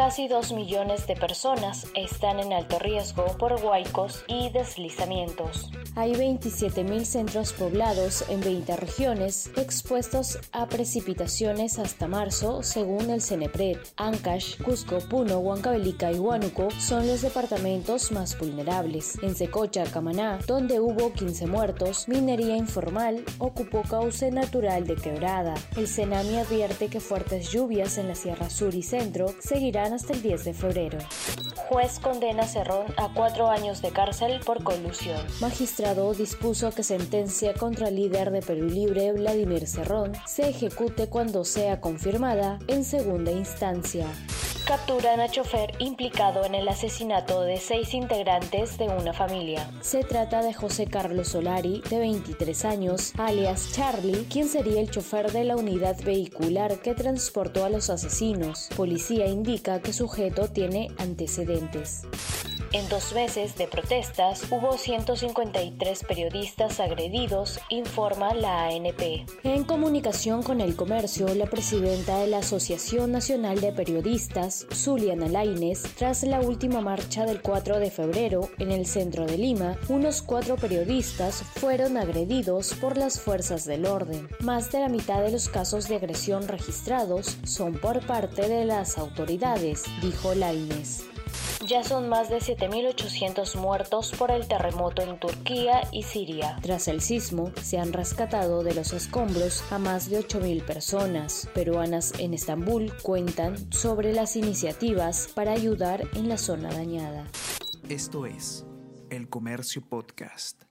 Casi 2 millones de personas están en alto riesgo por huaicos y deslizamientos. Hay 27.000 centros poblados en 20 regiones expuestos a precipitaciones hasta marzo, según el CENEPRED. Ancash, Cusco, Puno, Huancavelica y Huánuco son los departamentos más vulnerables. En Secocha, Camaná, donde hubo 15 muertos, minería informal ocupó cauce natural de quebrada. El CENAMI advierte que fuertes lluvias en la Sierra Sur y Centro seguirán hasta el 10 de febrero. Juez condena a Cerrón a cuatro años de cárcel por colusión. Magistrado dispuso que sentencia contra el líder de Perú Libre, Vladimir Cerrón, se ejecute cuando sea confirmada en segunda instancia capturan a chofer implicado en el asesinato de seis integrantes de una familia. Se trata de José Carlos Solari, de 23 años, alias Charlie, quien sería el chofer de la unidad vehicular que transportó a los asesinos. Policía indica que sujeto tiene antecedentes. En dos meses de protestas hubo 153 periodistas agredidos, informa la ANP. En comunicación con el comercio, la presidenta de la Asociación Nacional de Periodistas, Zuliana Laines, tras la última marcha del 4 de febrero en el centro de Lima, unos cuatro periodistas fueron agredidos por las fuerzas del orden. Más de la mitad de los casos de agresión registrados son por parte de las autoridades, dijo Laines. Ya son más de 7.800 muertos por el terremoto en Turquía y Siria. Tras el sismo, se han rescatado de los escombros a más de 8.000 personas. Peruanas en Estambul cuentan sobre las iniciativas para ayudar en la zona dañada. Esto es El Comercio Podcast.